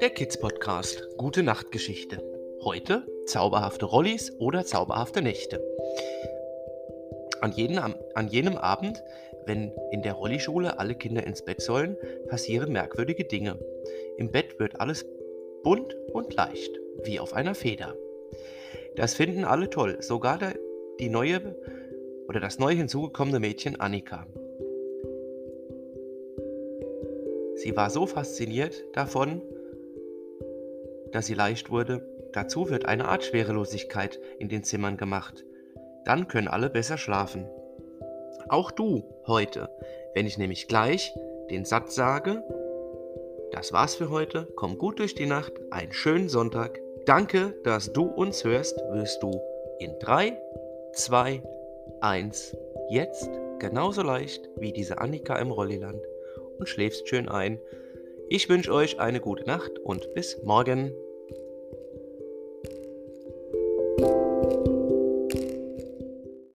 Der Kids Podcast Gute Nachtgeschichte. Heute zauberhafte Rollis oder zauberhafte Nächte. An, jeden, an jenem Abend, wenn in der Rollischule alle Kinder ins Bett sollen, passieren merkwürdige Dinge. Im Bett wird alles bunt und leicht, wie auf einer Feder. Das finden alle toll, sogar die neue oder das neu hinzugekommene Mädchen Annika. Sie war so fasziniert davon, dass sie leicht wurde. Dazu wird eine Art Schwerelosigkeit in den Zimmern gemacht. Dann können alle besser schlafen. Auch du heute, wenn ich nämlich gleich den Satz sage, das war's für heute, komm gut durch die Nacht, einen schönen Sonntag. Danke, dass du uns hörst, wirst du in 3, 2, 1 jetzt genauso leicht wie diese Annika im Rolliland und schläfst schön ein. Ich wünsche euch eine gute Nacht und bis morgen.